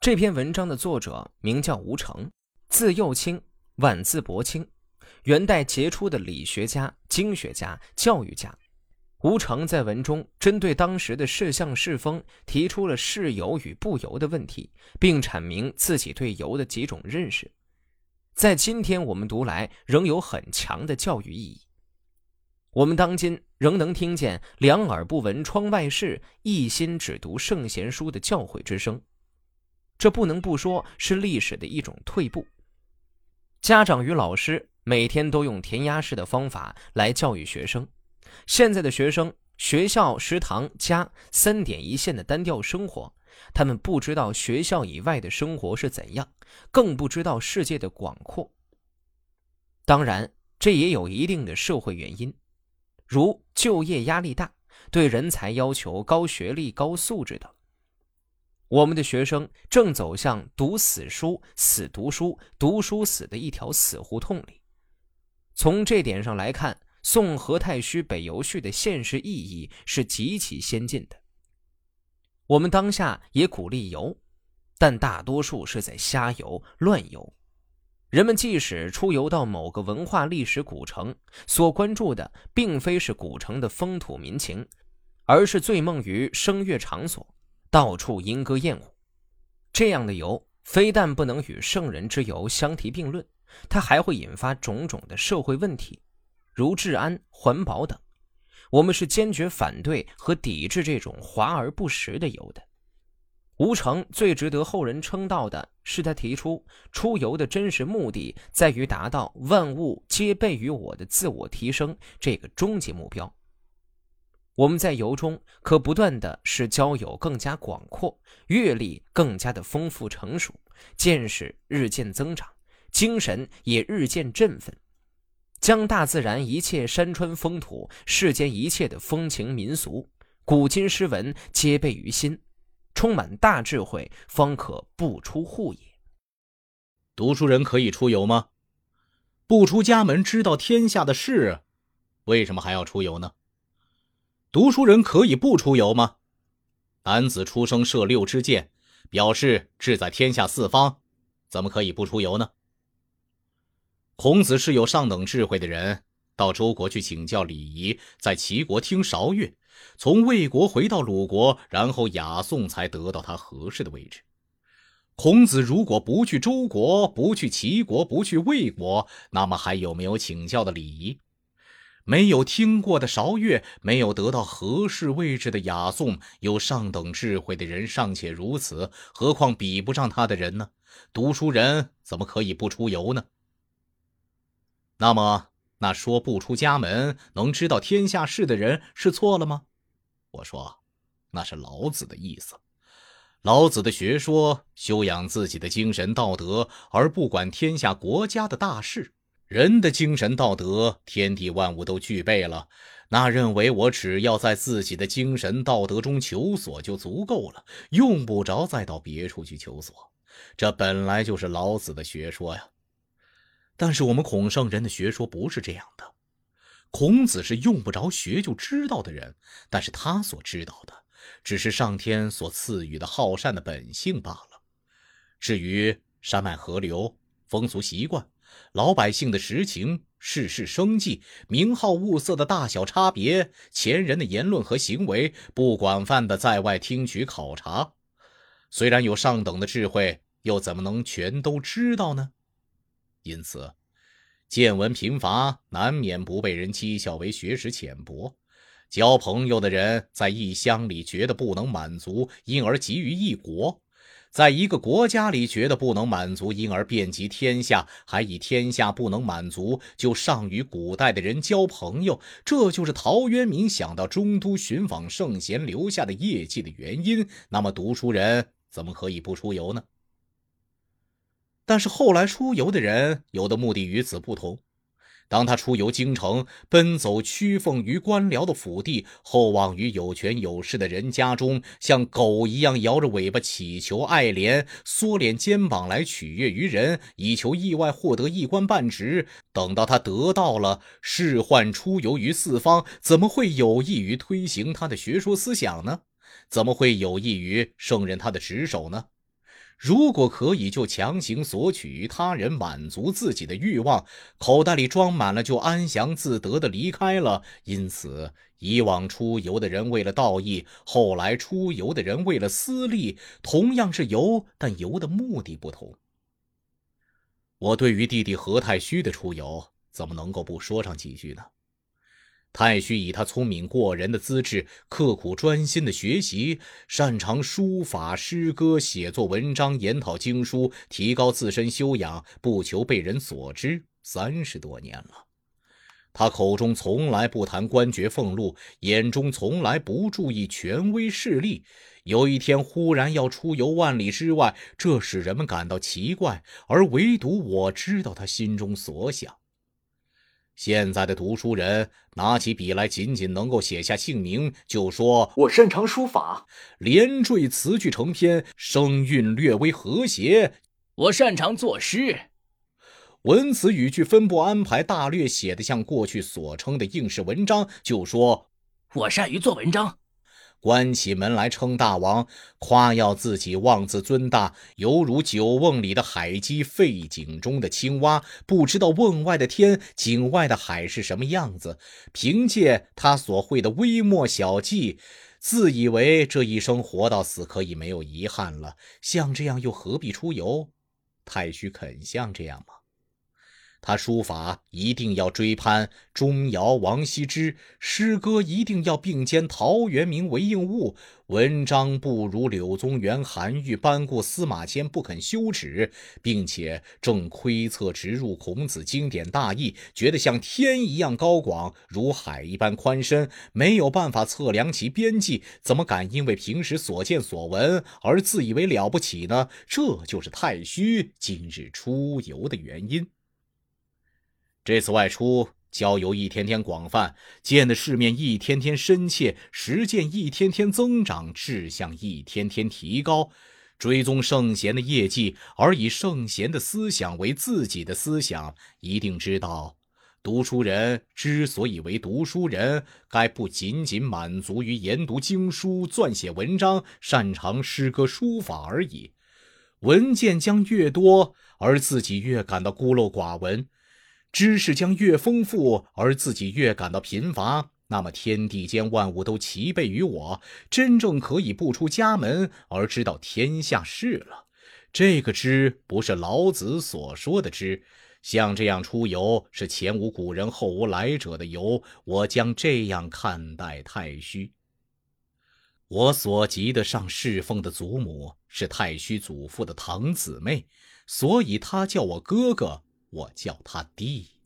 这篇文章的作者名叫吴成，字幼卿，晚字伯清，元代杰出的理学家、经学家、教育家。吴成在文中针对当时的世相世风提出了世由与不由的问题，并阐明自己对由的几种认识，在今天我们读来仍有很强的教育意义。我们当今仍能听见“两耳不闻窗外事，一心只读圣贤书”的教诲之声。这不能不说是历史的一种退步。家长与老师每天都用填鸭式的方法来教育学生，现在的学生学校、食堂、家三点一线的单调生活，他们不知道学校以外的生活是怎样，更不知道世界的广阔。当然，这也有一定的社会原因，如就业压力大，对人才要求高学历、高素质等。我们的学生正走向读死书、死读书、读书死的一条死胡同里。从这点上来看，送何太虚北游序的现实意义是极其先进的。我们当下也鼓励游，但大多数是在瞎游、乱游。人们即使出游到某个文化历史古城，所关注的并非是古城的风土民情，而是醉梦于声乐场所。到处莺歌燕舞，这样的游非但不能与圣人之游相提并论，它还会引发种种的社会问题，如治安、环保等。我们是坚决反对和抵制这种华而不实的游的。吴成最值得后人称道的是，他提出出游的真实目的在于达到万物皆备于我的自我提升这个终极目标。我们在游中可不断的使交友更加广阔，阅历更加的丰富成熟，见识日渐增长，精神也日渐振奋，将大自然一切山川风土、世间一切的风情民俗、古今诗文皆备于心，充满大智慧，方可不出户也。读书人可以出游吗？不出家门知道天下的事，为什么还要出游呢？读书人可以不出游吗？男子出生射六支箭，表示志在天下四方，怎么可以不出游呢？孔子是有上等智慧的人，到周国去请教礼仪，在齐国听韶乐，从魏国回到鲁国，然后雅颂才得到他合适的位置。孔子如果不去周国，不去齐国，不去魏国，那么还有没有请教的礼仪？没有听过的韶乐，没有得到合适位置的雅颂，有上等智慧的人尚且如此，何况比不上他的人呢？读书人怎么可以不出游呢？那么，那说不出家门能知道天下事的人是错了吗？我说，那是老子的意思。老子的学说，修养自己的精神道德，而不管天下国家的大事。人的精神道德，天地万物都具备了，那认为我只要在自己的精神道德中求索就足够了，用不着再到别处去求索。这本来就是老子的学说呀。但是我们孔圣人的学说不是这样的。孔子是用不着学就知道的人，但是他所知道的，只是上天所赐予的好善的本性罢了。至于山脉河流、风俗习惯，老百姓的实情、世事生计、名号物色的大小差别，前人的言论和行为，不广泛的在外听取考察，虽然有上等的智慧，又怎么能全都知道呢？因此，见闻贫乏，难免不被人讥笑为学识浅薄。交朋友的人在异乡里觉得不能满足，因而急于异国。在一个国家里，觉得不能满足，因而遍及天下，还以天下不能满足就上与古代的人交朋友，这就是陶渊明想到中都寻访圣贤留下的业绩的原因。那么，读书人怎么可以不出游呢？但是后来出游的人，有的目的与此不同。当他出游京城，奔走屈奉于官僚的府邸，厚望于有权有势的人家中，像狗一样摇着尾巴乞求爱怜，缩敛肩膀来取悦于人，以求意外获得一官半职。等到他得到了，仕宦出游于四方，怎么会有益于推行他的学说思想呢？怎么会有益于胜任他的职守呢？如果可以，就强行索取他人，满足自己的欲望，口袋里装满了，就安详自得的离开了。因此，以往出游的人为了道义，后来出游的人为了私利，同样是游，但游的目的不同。我对于弟弟何太虚的出游，怎么能够不说上几句呢？太虚以他聪明过人的资质，刻苦专心的学习，擅长书法、诗歌、写作文章、研讨经书，提高自身修养，不求被人所知。三十多年了，他口中从来不谈官爵俸禄，眼中从来不注意权威势力。有一天忽然要出游万里之外，这使人们感到奇怪，而唯独我知道他心中所想。现在的读书人拿起笔来，仅仅能够写下姓名，就说我擅长书法，连缀词句成篇，声韵略微和谐。我擅长作诗，文词语句分布安排大略写的像过去所称的应试文章，就说我善于做文章。关起门来称大王，夸耀自己，妄自尊大，犹如酒瓮里的海鸡，废井中的青蛙，不知道瓮外的天，井外的海是什么样子。凭借他所会的微末小技，自以为这一生活到死可以没有遗憾了。像这样又何必出游？太虚肯像这样吗？他书法一定要追攀钟繇、王羲之，诗歌一定要并肩陶渊明、韦应物，文章不如柳宗元、韩愈、班固、司马迁不肯羞耻，并且正窥测直入孔子经典大义，觉得像天一样高广，如海一般宽深，没有办法测量其边际，怎么敢因为平时所见所闻而自以为了不起呢？这就是太虚今日出游的原因。这次外出，交游一天天广泛，见的世面一天天深切，实践一天天增长，志向一天天提高，追踪圣贤的业绩，而以圣贤的思想为自己的思想，一定知道，读书人之所以为读书人，该不仅仅满足于研读经书、撰写文章、擅长诗歌书法而已。文件将越多，而自己越感到孤陋寡闻。知识将越丰富，而自己越感到贫乏，那么天地间万物都齐备于我，真正可以不出家门而知道天下事了。这个知不是老子所说的知，像这样出游是前无古人后无来者的游。我将这样看待太虚。我所及的上侍奉的祖母是太虚祖父的堂姊妹，所以他叫我哥哥。我叫他弟。